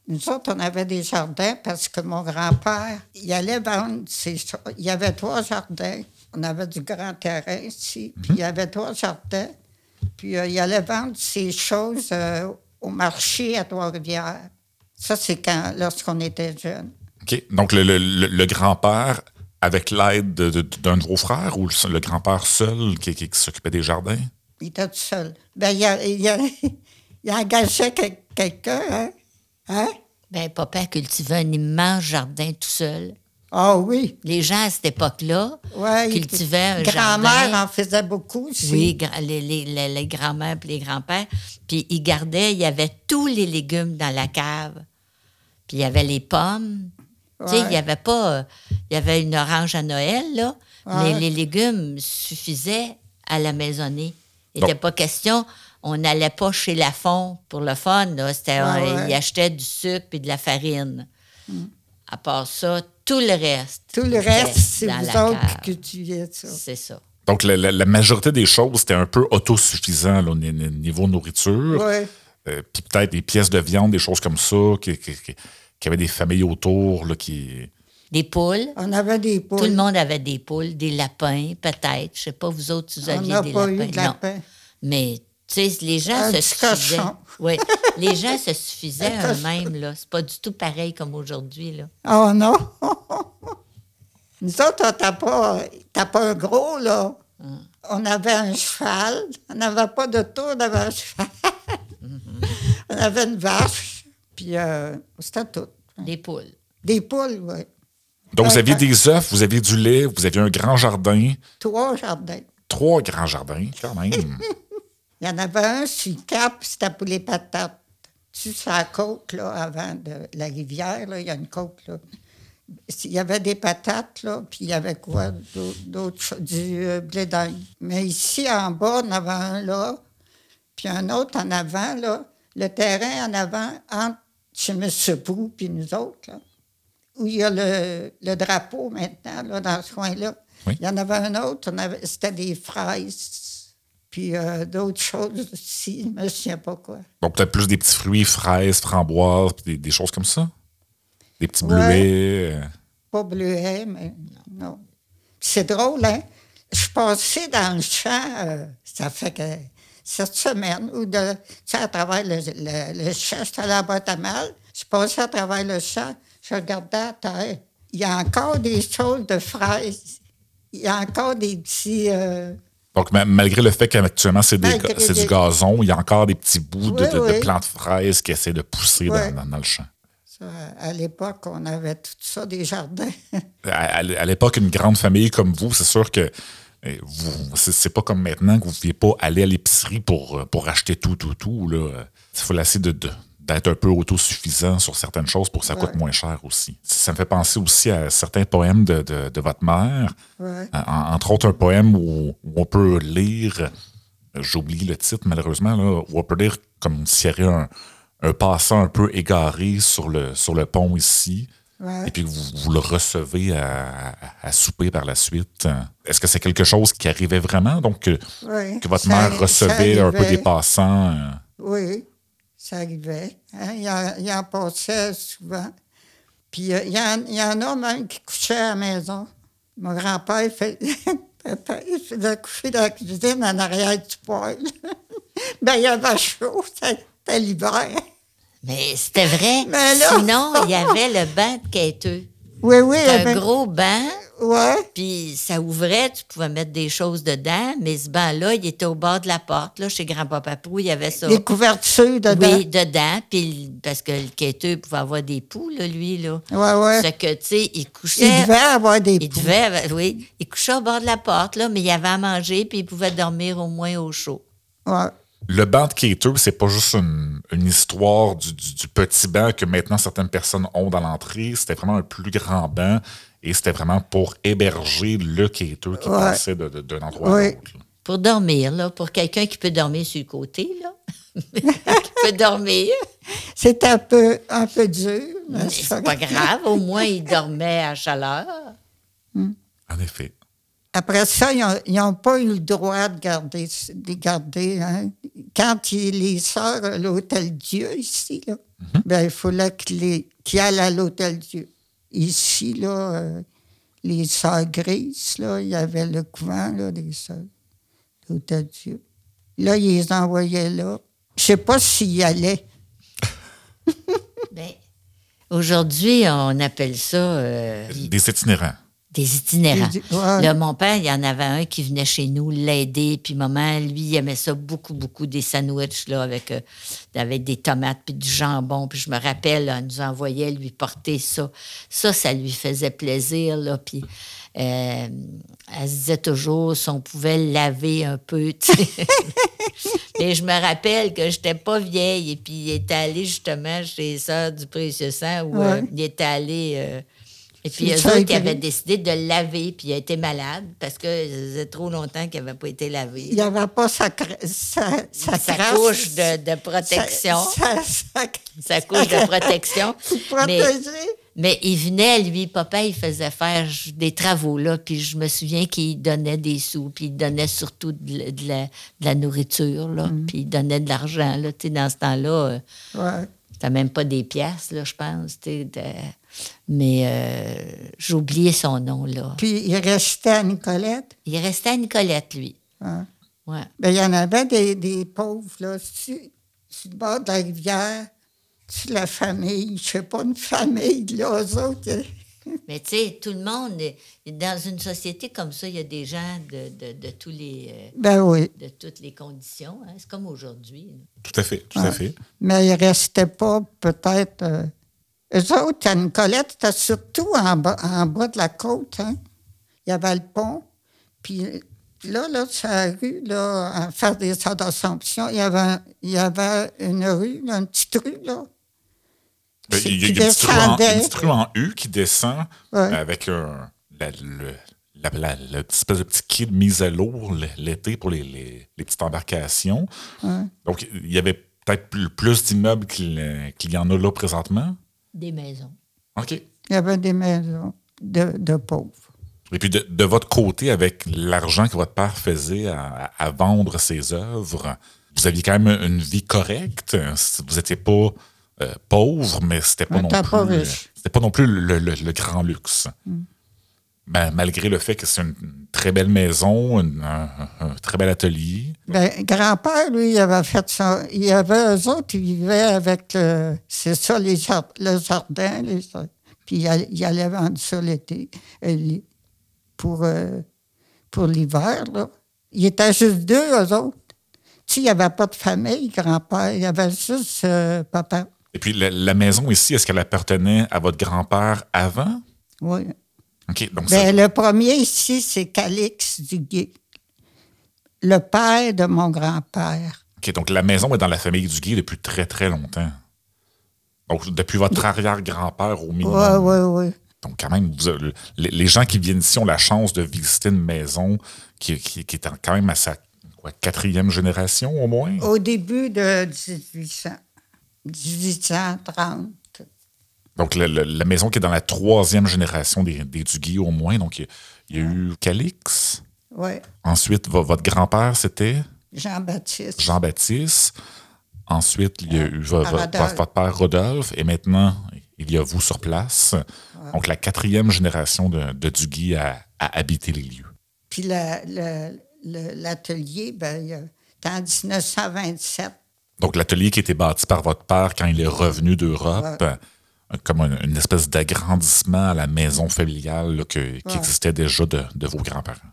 Nous autres, on avait des jardins parce que mon grand-père, il allait vendre ses. Il y avait trois jardins. On avait du grand terrain ici. Puis il y avait trois jardins. Puis euh, il allait vendre ses choses euh, au marché à Trois-Rivières. Ça, c'est quand, lorsqu'on était jeunes. OK. Donc, le, le- le- le grand-père, avec l'aide de- de- d'un de vos frères ou le, le grand-père seul qui, qui- qui s'occupait des jardins? Il était tout seul. Ben, il, a, il, a- [laughs] il engageait quel- quelqu'un, hein? Hein? Ben, papa cultivait un immense jardin tout seul. Ah oui. Les gens à cette époque-là Ouais, cultivaient un Grand-mère jardin. en faisait beaucoup aussi. Oui, les, les, les, les grands-mères et les grands-pères. Puis ils gardaient, il y avait tous les légumes dans la cave. Puis il y avait les pommes. Tu sais, il y avait pas... Il y avait une orange à Noël, là. Ouais. Mais les légumes suffisaient à la maisonnée. Il n'était pas question... On n'allait pas chez Lafont pour le fun, là. C'était... Ouais, on- ouais. Ils achetaient du sucre et de la farine. À part ça, tout le reste... Tout le reste, c'est vous la autres cave. qui cultiviez ça. C'est ça. Donc, la, la- la majorité des choses, c'était un peu autosuffisant là, au ni- ni- niveau nourriture. Oui. Euh, Puis peut-être des pièces de viande, des choses comme ça, qui, qui, qui- qui avaient des familles autour. Là, qui... Des poules. On avait des poules. Tout le monde avait des poules, des lapins, peut-être. Je sais pas, vous autres, vous aviez des pas lapins. eu de Non. Mais, tu sais, les gens Un se suffisaient. Oui, [laughs] les gens se suffisaient eux-mêmes, là. C'est pas du tout pareil comme aujourd'hui, là. Oh non! [laughs] Nous autres, on t'a pas, t'as pas un gros, là. On avait un cheval. On n'avait pas de tour, on avait un cheval. [laughs] on avait une vache. Puis euh, c'était tout. Des poules. Des poules, oui. Donc, vous aviez des œufs, vous aviez du lait, vous aviez un grand jardin, Trois jardins. trois grands jardins, quand même. Il y en avait un sur le cap, c'était pour les patates. Tu sur la côte, là, avant de la rivière, là, il y a une côte, là. Il y avait des patates, là, puis il y avait quoi? d'au- D'autres choses, du euh, blé d'Inde. Mais ici, en bas, on avait un là, puis un autre en avant, là. Le terrain en avant, entre chez M. Prou puis nous autres, là, où il y a le, le drapeau maintenant, là, dans ce coin-là. Oui. Il y en avait un autre, c'était des fraises, puis euh, d'autres choses aussi, je ne me souviens pas quoi. Donc, peut-être plus des petits fruits, fraises, framboises, puis des, des choses comme ça? Des petits Ouais. bleuets. Pas bleuet, mais non. C'est drôle, hein? Je passais dans le champ, euh, ça fait que cette semaine, ou de, tu sais, à travers le, le, le champ, j'étais à la boîte à mal, je passais à travers le champ, je regardais à terre. Il y a encore des choses de fraises. Il y a encore des petits. euh, Donc, ma- malgré le fait qu'actuellement, c'est des- des- du gazon, il y a encore des petits bouts de, Oui, de- de oui. plantes fraises qui essaient de pousser dans- Ouais. dans, dans le champ. ça, à l'époque, on avait tout ça, des jardins. [laughs] À, à- à l'époque, une grande famille comme vous, c'est sûr que euh, vous, c'est, c'est pas comme maintenant que vous ne pouviez pas aller à l'épicerie pour, euh, pour acheter tout, tout, tout. Là. Il faut essayer de, de- d'être un peu autosuffisant sur certaines choses pour que ça coûte moins cher aussi. Ça me fait penser aussi à certains poèmes de, de- de votre mère. Ouais. En- entre autres, un poème où, où on peut lire, j'oublie le titre malheureusement, là, où on peut lire comme s'il y avait un, un passant un peu égaré sur le, sur le pont ici. Ouais. Et puis vous, vous le recevez à, à- souper par la suite. Est-ce que c'est quelque chose qui arrivait vraiment? Donc, que, votre ça- mère recevait un peu des passants. euh, Oui, ça arrivait. hein. Il, en, il en passait souvent. Puis euh, il, y en, il y en a même qui couchaient à la maison. Mon grand-père il fait, [laughs] il faisait coucher dans la cuisine en arrière du poêle. [laughs] ben, il y avait chaud, c'était l'hiver. Mais c'était vrai. Mais là- Sinon, il y [laughs] avait le banc de quêteux. Oui, oui. il Un avait- gros banc, Ouais, puis ça ouvrait, tu pouvais mettre des choses dedans, mais ce banc-là, il était au bord de la porte. Là, chez Grand-Papa Pou, il y avait ça. des couvertures dedans. Oui, dedans, puis parce que le quêteux pouvait avoir des poux, là, lui, là. Ouais, ouais. C'est que, tu sais, il Il couchait... devait avoir des Il poux. devait, avoir- oui. Il couchait au bord de la porte, là, mais il avait à manger, puis il pouvait dormir au moins au chaud. Ouais. Le banc de quêteux, c'est pas juste une, une histoire du, du- du petit banc que maintenant certaines personnes ont dans l'entrée. C'était vraiment un plus grand banc et c'était vraiment pour héberger le quêteux qui Ouais. passait de- de- d'un endroit à l'autre. Pour dormir, là, pour quelqu'un qui peut dormir sur le côté, là. [laughs] qui peut dormir. C'est un peu, un peu dur. mais Mais c'est pas grave, au moins il [laughs] dormait à chaleur. En effet. Après ça, ils n'ont pas eu le droit de garder. De garder hein. Quand il, les sœurs à l'Hôtel Dieu, ici, là, ben, il fallait qu'ils qu'ils aillent à l'Hôtel Dieu. Ici, là, euh, les sœurs grises, là, il y avait le couvent là, des sœurs. L'Hôtel Dieu. Là, ils les envoyaient là. Je sais pas s'ils y allaient. [laughs] Ben, Aujourd'hui, on appelle ça euh, Des itinérants. Des itinérants. Des- ouais. Là, mon père, il y en avait un qui venait chez nous l'aider, puis maman, lui, il aimait ça beaucoup, beaucoup, des sandwichs là, avec, euh, avec des tomates puis du jambon. Puis je me rappelle, là, elle nous envoyait lui porter ça. Ça, ça lui faisait plaisir. Là, puis euh, elle se disait toujours si on pouvait le laver un peu. Et [laughs] je me rappelle que j'étais pas vieille et puis il était allé justement chez les sœurs du Précieux Sang où euh, il était allé. Et puis eux autres, ils avaient décidé de le laver, puis il a été malade parce que ça faisait trop longtemps qu'il n'avait pas été lavé. Il n'y avait pas sa, sa, sa, Sa crasse. couche de, de protection. Sa, couche de protection. [laughs] mais, mais il venait, lui, papa, il faisait faire des travaux, là, puis je me souviens qu'il donnait des sous, puis il donnait surtout de, la- de la, de la nourriture, là, Mm. puis il donnait de l'argent, là, tu sais, dans ce temps-là. euh, Ouais. C'était même pas des pièces, là, je pense. tu sais, de- Mais euh, j'ai oublié son nom, là. Puis il restait à Nicolette? Il restait à Nicolette, lui. Hein? Ouais. Ben, il y en avait des, des pauvres, là, sur, sur le bord de la rivière, sur la famille, je sais pas, une famille, là, eux autres. euh, [laughs] Mais tu sais, tout le monde, dans une société comme ça, il y a des gens de, de, de tous les, euh, Ben oui. de toutes les conditions. hein. C'est comme aujourd'hui. Tout à fait, tout à fait. Mais il restait pas, peut-être. Eux autres, à Nicolette, c'était surtout en bas, en bas de la côte. Hein. Il y avait le pont. Puis là, là, sur la rue, là, à faire des sortes d'Assomption, il y avait, un- il y avait une rue, là, une petite rue, là. Ben, Il y a une petite, rue en, descendait. une petite rue en U qui descend Ouais. avec un, la, le, la, la- la petite espèce de petit quai de mise à l'eau l'été pour les, les- les petites embarcations. Donc, il y avait peut-être plus, plus d'immeubles qu'il qu'il y en a là présentement? Des maisons. OK. Il y avait des maisons de, de pauvres. Et puis, de, de votre côté, avec l'argent que votre père faisait à, à vendre ses œuvres, vous aviez quand même une vie correcte. Vous n'étiez pas euh, pauvre, mais c'était pas, non plus, pas riche. c'était pas non plus le, le- le grand luxe. Ben, malgré le fait que c'est une très belle maison, une- un, un très bel atelier. Ben, grand-père, lui, il avait fait ça. Il y avait eux autres, ils vivaient avec le. C'est ça, les le jardin. Les, puis il allait, vendre ça l'été. euh, pour, euh, pour l'hiver, là. Il était juste deux, eux autres. Tu sais, il n'y avait pas de famille, grand-père. Il y avait juste euh, papa. Et puis, la, la maison ici, est-ce qu'elle appartenait à votre grand-père avant? Oui. OK, donc Ben, le premier ici, c'est Calix Duguay. Le père de mon grand-père. OK, donc la maison est dans la famille du Guy depuis très, très longtemps. Donc, depuis votre arrière-grand-père au minimum. Oui, oui, oui. Donc, quand même, vous les, les gens qui viennent ici ont la chance de visiter une maison qui, qui- qui est en- quand même à sa quoi, quatrième génération au moins? Au début de 1800, 1830. Donc, le- le- la maison qui est dans la troisième génération des, des Duguay au moins. Donc, il y a, y a eu Calix. Oui, Ensuite, vo- votre grand-père, c'était? Jean-Baptiste. Jean-Baptiste. Ensuite, il y a eu votre, père Rodolphe. Et maintenant, il y a vous sur place. Donc, la quatrième génération de, de Duguay à habiter les lieux. Puis la- l'atelier, ben, il y a- c'était en 1927. Donc, l'atelier qui a été bâti par votre père quand il est revenu d'Europe, comme un- une espèce d'agrandissement à la maison familiale là, que- qui existait déjà de, de vos grands-parents.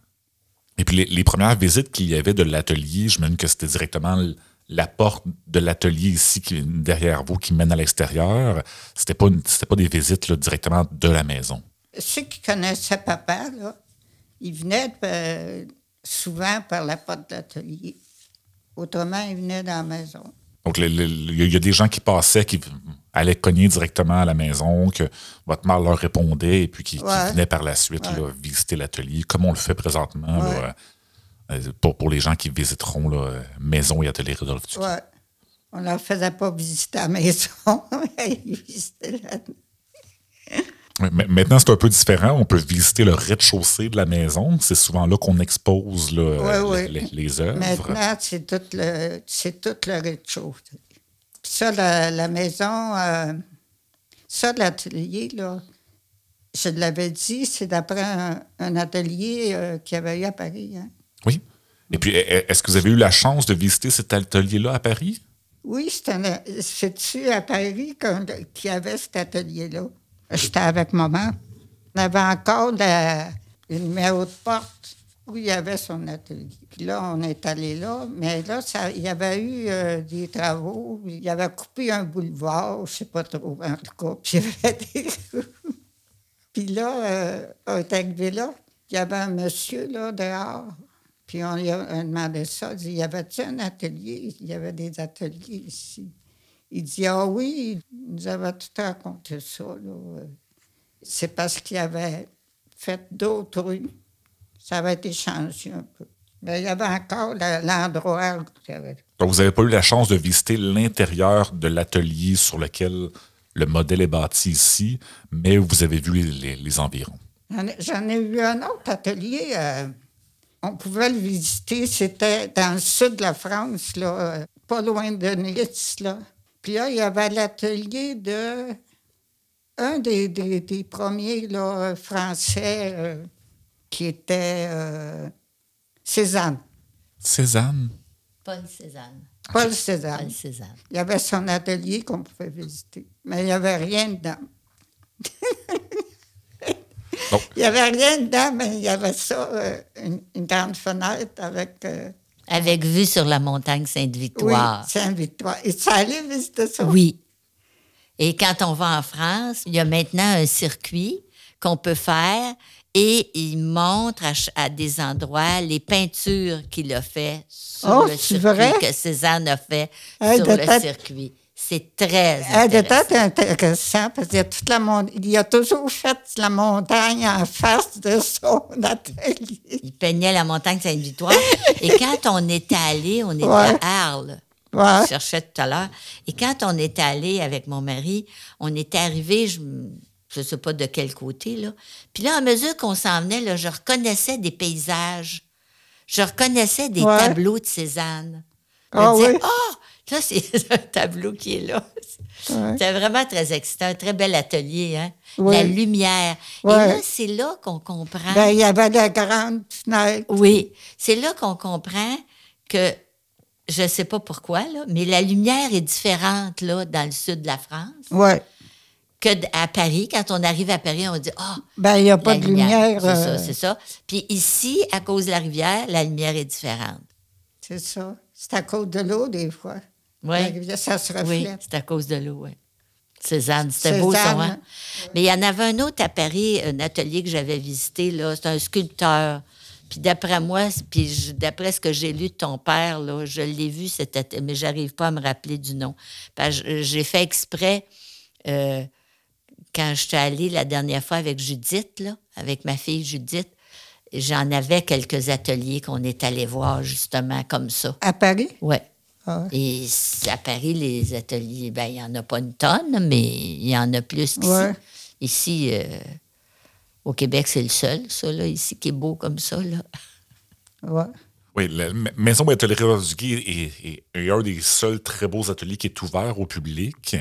Et puis, les, les premières visites qu'il y avait de l'atelier, je me dis que c'était directement la porte de l'atelier ici, qui, derrière vous, qui mène à l'extérieur. C'était pas, une- pas des visites là, directement de la maison. Ceux qui connaissaient papa, là, ils venaient euh, souvent par la porte de l'atelier. Autrement, ils venaient dans la maison. Donc, il y, a- des gens qui passaient, qui allaient cogner directement à la maison, que votre mère leur répondait, et puis qui, venaient par la suite là, visiter l'atelier, comme on le fait présentement Ouais. euh, pour, pour les gens qui visiteront là, maison et atelier Rodolphe. On leur faisait pas visiter la maison, [laughs] mais ils visitaient la... Maintenant, c'est un peu différent. On peut visiter le rez-de-chaussée de la maison. C'est souvent là qu'on expose là, euh, les, œuvres. Maintenant, c'est tout le, c'est tout le rez-de-chaussée. Ça, la, la maison, euh, ça, l'atelier, là, je l'avais dit, c'est d'après un, un atelier euh, qu'il y avait eu à Paris. hein. Oui. Et puis, est-ce que vous avez eu la chance de visiter cet atelier-là à Paris? Oui, c'est-tu à Paris qu'il y avait cet atelier-là? J'étais avec maman. On avait encore la- le de porte où il y avait son atelier. Puis là, on est allé là, mais là, ça- il y avait eu euh, des travaux. Il avait coupé un boulevard, je ne sais pas trop, en tout cas. Puis, [laughs] des- Puis là, euh, on est arrivé là, il y avait un monsieur là, dehors. Puis on lui a demandé ça. Il dit, y avait-tu un atelier? Il y avait des ateliers ici. Il dit, ah oui, il nous avait tout raconté ça. C'est parce qu'il avait fait d'autres rues. Ça avait été changé un peu. Mais il y avait encore l'endroit. Donc, vous n'avez pas eu la chance de visiter l'intérieur de l'atelier sur lequel le modèle est bâti ici, mais vous avez vu les, environs. J'en ai- J'en ai eu un autre atelier. euh, on pouvait le visiter. C'était dans le sud de la France, là, euh, pas loin de Nice. Là. Puis là, il y avait l'atelier de un des, des- des premiers là, français euh, qui était euh, Cézanne. Cézanne? Paul Cézanne. Paul Cézanne. Paul Cézanne. Il y avait son atelier qu'on pouvait visiter. Mais il n'y avait rien dedans. [laughs] Bon. Il n'y avait rien dedans, mais il y avait ça, euh, une, une grande fenêtre avec. Avec vue sur la montagne oui, Sainte-Victoire. Saint-Victoire. Et tu allais visiter ça? Oui. Et quand on va en France, il y a maintenant un circuit qu'on peut faire et il montre à, des endroits les peintures qu'il a fait sur Oh, le circuit, vrai? que Cézanne a fait Hey, sur le tête- circuit. C'est très de intéressant. parce qu'il y a toute la mon- il a toujours fait la montagne en face de son atelier. Il peignait la montagne Sainte-Victoire. et quand on était allé, on était Ouais. à Arles. Ouais. Je cherchais tout à l'heure. Et quand on est allé avec mon mari, on était arrivé, je ne sais pas de quel côté, là. Puis là, à mesure qu'on s'en venait, là, je reconnaissais des paysages. Je reconnaissais des Ouais. tableaux de Cézanne. Je Ah me disais, oui. ah, Là, c'est [laughs] un tableau qui est là. Ouais. C'était vraiment très excitant, un très bel atelier, hein? Oui. La lumière. Et là, c'est là qu'on comprend. Ben, il y avait la grande fenêtre. oui, c'est là qu'on comprend que, je ne sais pas pourquoi, là, mais la lumière est différente là, dans le sud de la France Oui. que à Paris. Quand on arrive à Paris, on dit Ah, Ben, il n'y a pas de lumière. C'est ça, euh, c'est ça. Puis ici, à cause de la rivière, la lumière est différente. c'est ça. C'est à cause de l'eau, des fois. Oui. Ça se Oui, reflète. c'est à cause de l'eau, oui. Cézanne, c'était beau ça, Cézanne. hein? Mais il y en avait un autre à Paris, un atelier que j'avais visité, là. C'est un sculpteur. Puis d'après moi, puis d'après ce que j'ai lu de ton père, là, je l'ai vu, cet atelier, mais j'arrive pas à me rappeler du nom. J'ai fait exprès, euh, quand je suis allée la dernière fois avec Judith, là, avec ma fille Judith, j'en avais quelques ateliers qu'on est allé voir, justement, comme ça. À Paris? Ouais. Ah ouais. Et à Paris, les ateliers, ben, il n'y en a pas une tonne, mais il y en a plus qu'ici. Ouais. Ici, euh, au Québec, c'est le seul, ça, là, ici, qui est beau comme ça, là. Ouais. Oui, la ma- Maison Atelier Rodriguez est, est- est un des seuls très beaux ateliers qui est ouvert au public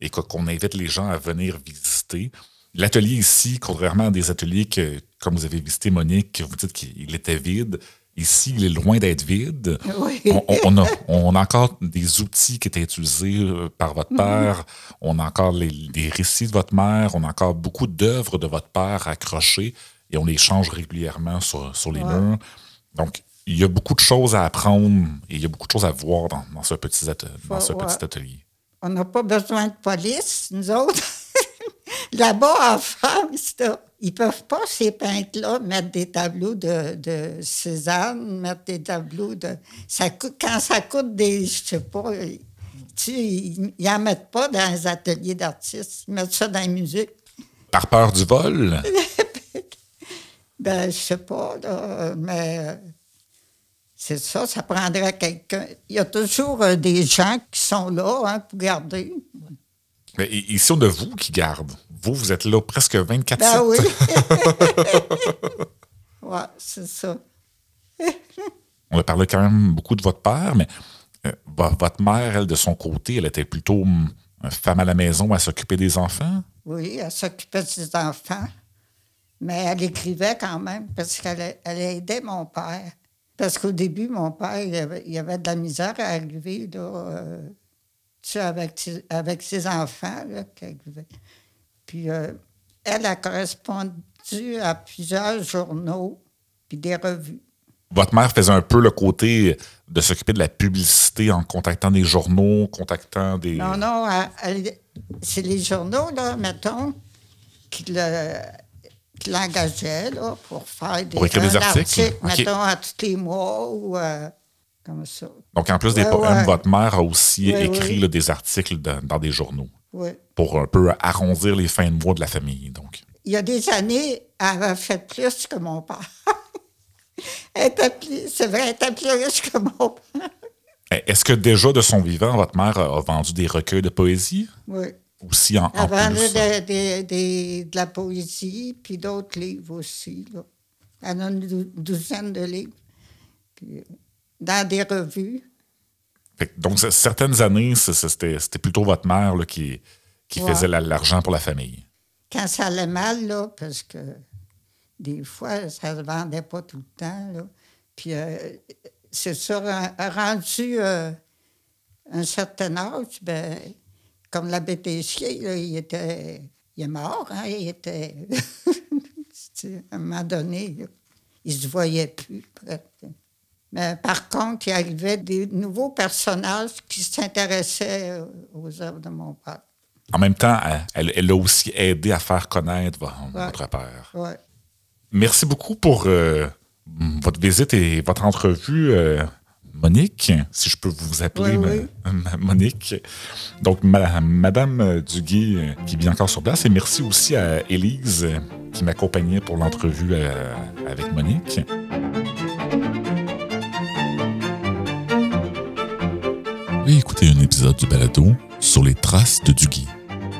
et qu'on invite les gens à venir visiter. L'atelier ici, contrairement à des ateliers que, comme vous avez visité, Monique, vous dites qu'il était vide, ici, il est loin d'être vide. Oui. On, a, on a encore des outils qui étaient utilisés euh, par votre père. On a encore les, les récits de votre mère. On a encore beaucoup d'œuvres de votre père accrochées et on les change régulièrement sur, sur les murs. Donc, il y a beaucoup de choses à apprendre et il y a beaucoup de choses à voir dans, dans ce, petit, atte- dans ce Ouais. petit atelier. On n'a pas besoin de police, nous autres. [laughs] Là-bas, en France, là, ils ne peuvent pas, ces peintres-là, mettre des tableaux de, de Cézanne, mettre des tableaux de. Ça coûte, quand ça coûte des. Je sais pas. euh, Tu ils n'en mettent pas dans les ateliers d'artistes. Ils mettent ça dans la musique. Par peur du vol, [laughs] Ben, je sais pas, là, mais c'est ça, ça prendrait quelqu'un. Il y a toujours euh, des gens qui sont là hein, pour garder. Mais i- ici, on a vous qui garde. Vous, vous êtes là presque 24 Ben oui. [laughs] ouais, c'est ça. On a parlé quand même beaucoup de votre père, mais euh, vo- votre mère, elle, de son côté, elle était plutôt hum, une femme à la maison à s'occuper des enfants? Oui, elle s'occupait de ses enfants, mais elle écrivait quand même parce qu'elle elle aidait mon père. Parce qu'au début, mon père, il avait, il avait de la misère à arriver, là, euh, sais, avec, ses- avec ses enfants, là. Puis euh, elle a correspondu à plusieurs journaux puis des revues. Votre mère faisait un peu le côté de s'occuper de la publicité en contactant des journaux, contactant des... Non, non, c'est les journaux, là, mettons, qui le- qui l'engageaient là, pour faire des, Pour écrire des articles? article, mettons, à tous les mois ou euh, comme ça? Donc, en plus des Ouais, poèmes, ouais. votre mère a aussi Ouais, écrit là, des articles dans, dans des journaux pour un peu arrondir les fins de mois de la famille. Donc, Il y a des années, elle avait fait plus que mon père. [laughs] c'est vrai, elle était plus riche que mon père. est-ce que déjà de son vivant, votre mère a vendu des recueils de poésie? Oui. aussi en, Elle vendait de, de- de- de la poésie, puis d'autres livres aussi. Là. Elle a une dou- douzaine de livres. Puis, euh, dans des revues. Fait donc, certaines années, c'était plutôt votre mère là, qui, qui Ouais. faisait la- l'argent pour la famille. Quand ça allait mal, là, parce que des fois, ça ne se vendait pas tout le temps. Là. Puis euh, c'est ren- rendu euh, un certain âge, ben, comme Tessier, là, il était. Il est mort, hein, il était. [laughs] À un moment donné, là, il ne se voyait plus. Mais par contre, il arrivait des nouveaux personnages qui s'intéressaient euh, aux œuvres de mon père. En même temps, elle, elle a aussi aidé à faire connaître Ouais. votre père. Ouais. Merci beaucoup pour euh, votre visite et votre entrevue, euh, Monique, si je peux vous appeler Oui, Monique. Donc, ma- Madame Duguay, qui bien encore sur place. Et merci aussi à Élise, qui m'accompagnait pour l'entrevue avec Monique. Oui, écoutez un épisode du balado sur les traces de Duguay.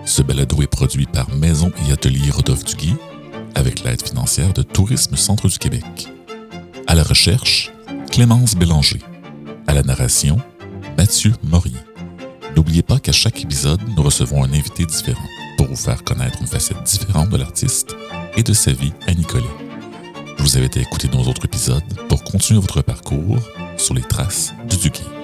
Ce balado est produit par Maison et Atelier Rodolphe Duguay avec l'aide financière de Tourisme Centre du Québec. À la recherche, Clémence Bélanger. À la narration, Mathieu Morier. N'oubliez pas qu'à chaque épisode, nous recevons un invité différent pour vous faire connaître une facette différente de l'artiste et de sa vie à Nicolet. Je vous invite à écouter nos autres épisodes pour continuer votre parcours sur les traces du Duguay.